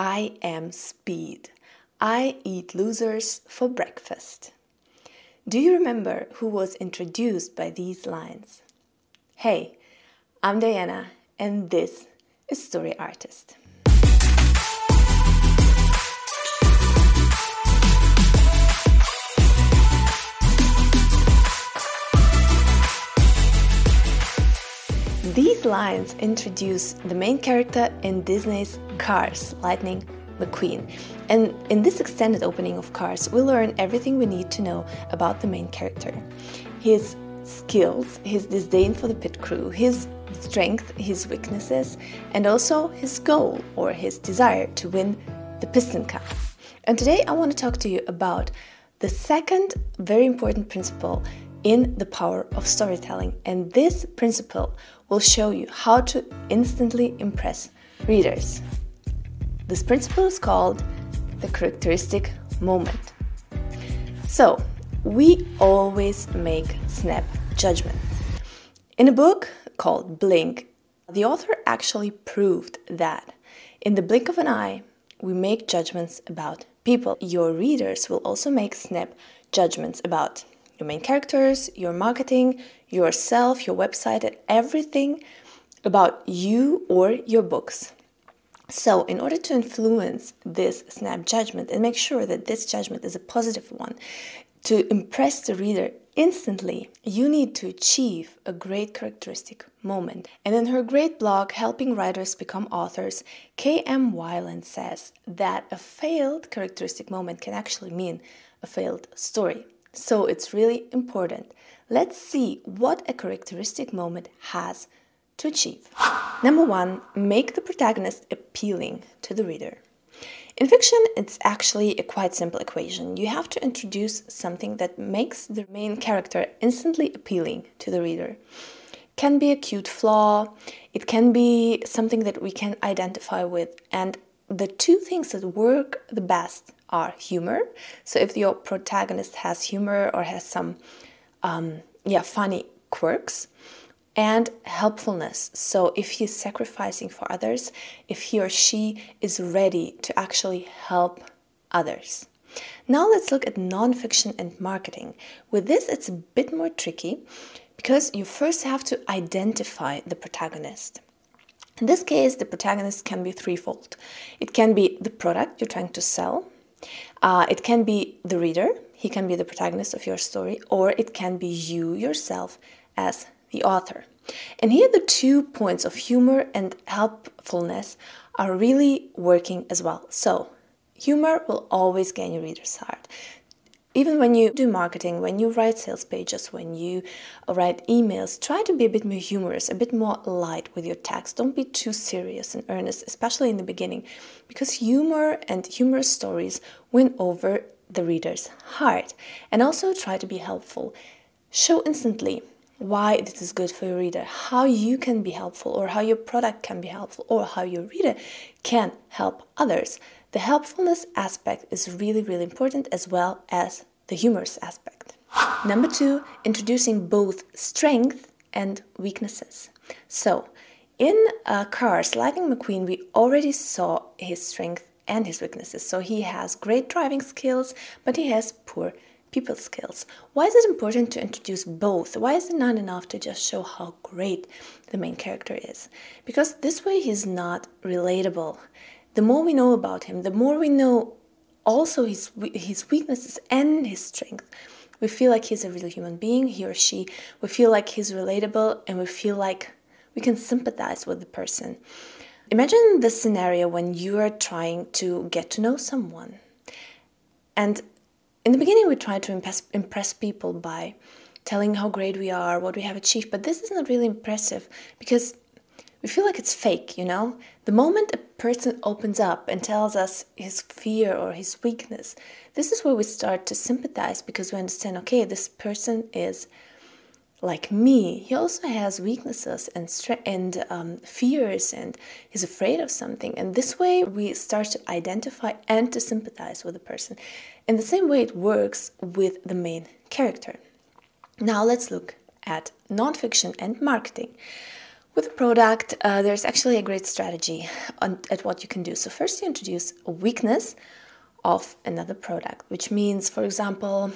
I am speed. I eat losers for breakfast. Do you remember who was introduced by these lines? Hey, I'm Diana, and this is Story Artist. Lines introduce the main character in Disney's Cars, Lightning McQueen. And in this extended opening of Cars, we learn everything we need to know about the main character his skills, his disdain for the pit crew, his strength, his weaknesses, and also his goal or his desire to win the Piston Cup. And today I want to talk to you about the second very important principle in the power of storytelling. And this principle will show you how to instantly impress readers. This principle is called the characteristic moment. So, we always make snap judgments. In a book called Blink, the author actually proved that in the blink of an eye, we make judgments about people. Your readers will also make snap judgments about your main characters, your marketing, yourself, your website, and everything about you or your books. So, in order to influence this snap judgment and make sure that this judgment is a positive one, to impress the reader instantly, you need to achieve a great characteristic moment. And in her great blog, Helping Writers Become Authors, K.M. Weiland says that a failed characteristic moment can actually mean a failed story. So it's really important. Let's see what a characteristic moment has to achieve. Number one, make the protagonist appealing to the reader. In fiction, it's actually a quite simple equation. You have to introduce something that makes the main character instantly appealing to the reader. Can be a cute flaw, it can be something that we can identify with, and the two things that work the best are humor. So if your protagonist has humor or has some um, yeah funny quirks, and helpfulness. So if he's sacrificing for others, if he or she is ready to actually help others. Now let's look at nonfiction and marketing. With this, it's a bit more tricky because you first have to identify the protagonist. In this case, the protagonist can be threefold. It can be the product you're trying to sell, uh, it can be the reader, he can be the protagonist of your story, or it can be you yourself as the author. And here, the two points of humor and helpfulness are really working as well. So, humor will always gain your reader's heart even when you do marketing, when you write sales pages, when you write emails, try to be a bit more humorous, a bit more light with your text. Don't be too serious and earnest, especially in the beginning, because humor and humorous stories win over the reader's heart. And also try to be helpful. Show instantly why this is good for your reader, how you can be helpful, or how your product can be helpful, or how your reader can help others. The helpfulness aspect is really, really important as well as the humorous aspect. Number two, introducing both strength and weaknesses. So, in uh, Cars, Lightning McQueen, we already saw his strength and his weaknesses. So, he has great driving skills, but he has poor people skills. Why is it important to introduce both? Why is it not enough to just show how great the main character is? Because this way he's not relatable the more we know about him, the more we know also his his weaknesses and his strength. We feel like he's a real human being, he or she. We feel like he's relatable and we feel like we can sympathize with the person. Imagine the scenario when you are trying to get to know someone. And in the beginning, we try to impress, impress people by telling how great we are, what we have achieved, but this is not really impressive because we feel like it's fake, you know? The moment a person opens up and tells us his fear or his weakness, this is where we start to sympathize because we understand okay, this person is like me. He also has weaknesses and stre- and um, fears, and he's afraid of something. And this way, we start to identify and to sympathize with the person. In the same way, it works with the main character. Now, let's look at nonfiction and marketing. With a product, uh, there's actually a great strategy on, at what you can do. So, first, you introduce a weakness of another product, which means, for example,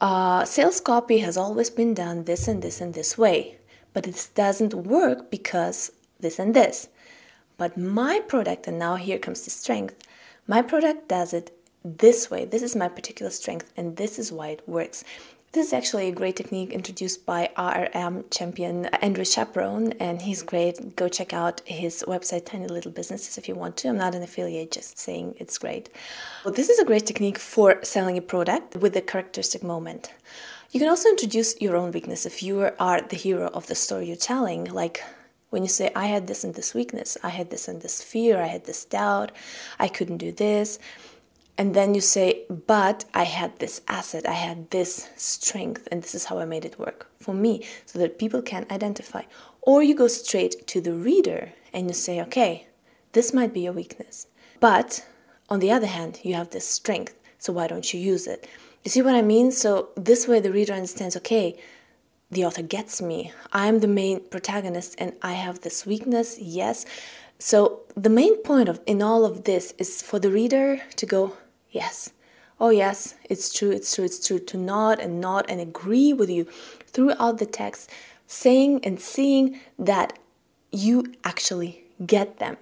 uh, sales copy has always been done this and this and this way, but it doesn't work because this and this. But my product, and now here comes the strength, my product does it this way. This is my particular strength, and this is why it works. This is actually a great technique introduced by RM champion Andre Chaperon, and he's great. Go check out his website, Tiny Little Businesses, if you want to. I'm not an affiliate, just saying it's great. Well, this is a great technique for selling a product with the characteristic moment. You can also introduce your own weakness if you are the hero of the story you're telling, like when you say, I had this and this weakness, I had this and this fear, I had this doubt, I couldn't do this and then you say, but I had this asset, I had this strength, and this is how I made it work for me, so that people can identify. Or you go straight to the reader and you say, okay, this might be a weakness, but on the other hand, you have this strength, so why don't you use it? You see what I mean? So this way the reader understands, okay, the author gets me. I'm the main protagonist and I have this weakness, yes. So the main point of in all of this is for the reader to go, Yes. Oh, yes, it's true, it's true, it's true. To nod and nod and agree with you throughout the text, saying and seeing that you actually get them.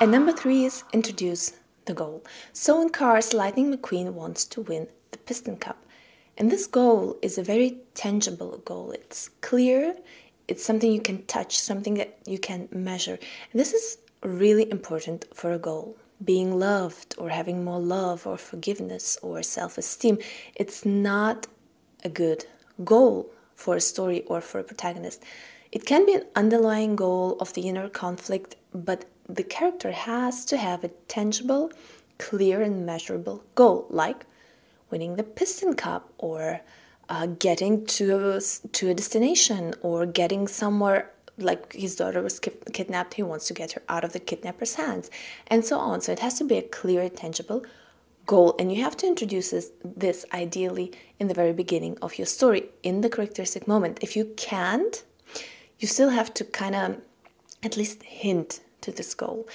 And number three is introduce the goal. So in Cars, Lightning McQueen wants to win the Piston Cup. And this goal is a very tangible goal. It's clear, it's something you can touch, something that you can measure. And this is really important for a goal being loved or having more love or forgiveness or self esteem. It's not a good goal for a story or for a protagonist. It can be an underlying goal of the inner conflict, but the character has to have a tangible, clear, and measurable goal, like winning the Piston Cup or uh, getting to a, to a destination or getting somewhere like his daughter was kidnapped, he wants to get her out of the kidnapper's hands, and so on. So it has to be a clear, tangible goal, and you have to introduce this, this ideally in the very beginning of your story, in the characteristic moment. If you can't, you still have to kind of at least hint to this goal.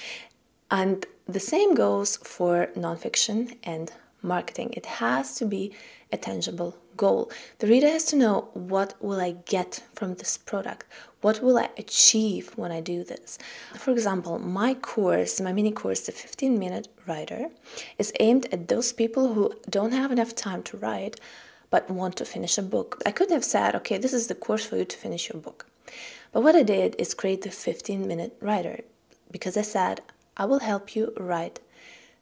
And the same goes for nonfiction and marketing. It has to be a tangible goal. The reader has to know what will I get from this product? What will I achieve when I do this? For example, my course, my mini course, the 15 minute writer, is aimed at those people who don't have enough time to write but want to finish a book. I could have said, okay, this is the course for you to finish your book. But what I did is create the 15 minute writer because I said, I will help you write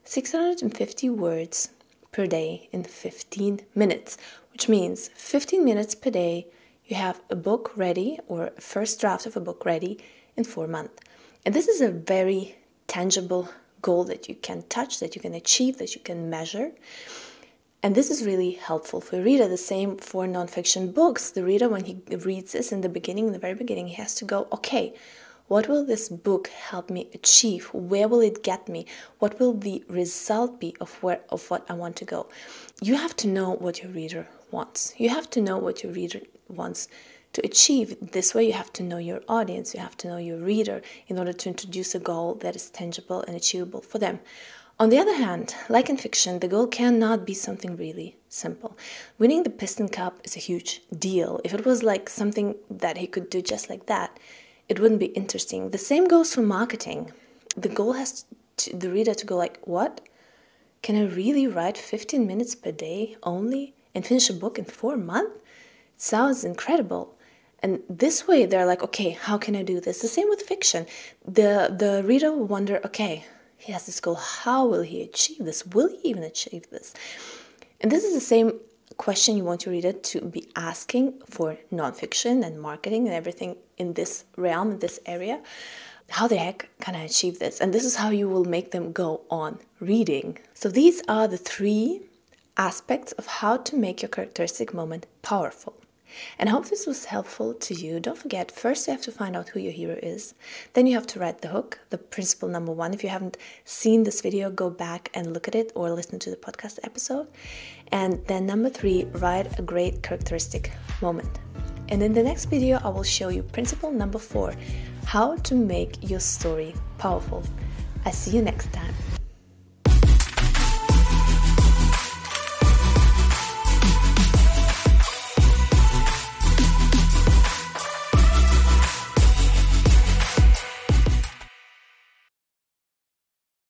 650 words per day in 15 minutes, which means 15 minutes per day you have a book ready or first draft of a book ready in four months. And this is a very tangible goal that you can touch, that you can achieve, that you can measure. And this is really helpful for a reader. The same for nonfiction books. The reader, when he reads this in the beginning, in the very beginning, he has to go, okay, what will this book help me achieve? Where will it get me? What will the result be of where of what I want to go? You have to know what your reader wants. You have to know what your reader wants to achieve. This way, you have to know your audience, you have to know your reader in order to introduce a goal that is tangible and achievable for them. On the other hand, like in fiction, the goal cannot be something really simple. Winning the Piston Cup is a huge deal. If it was like something that he could do just like that, it wouldn't be interesting. The same goes for marketing. The goal has to, the reader to go like, "What? Can I really write 15 minutes per day only and finish a book in 4 months?" It sounds incredible. And this way they're like, "Okay, how can I do this?" The same with fiction. The the reader will wonder, "Okay, he has this goal. How will he achieve this? Will he even achieve this?" And this is the same question you want your reader to be asking for nonfiction and marketing and everything in this realm, in this area. How the heck can I achieve this? And this is how you will make them go on reading. So, these are the three aspects of how to make your characteristic moment powerful. And I hope this was helpful to you. Don't forget, first you have to find out who your hero is. Then you have to write the hook, the principle number one. If you haven't seen this video, go back and look at it or listen to the podcast episode. And then number three, write a great characteristic moment. And in the next video, I will show you principle number four how to make your story powerful. I see you next time.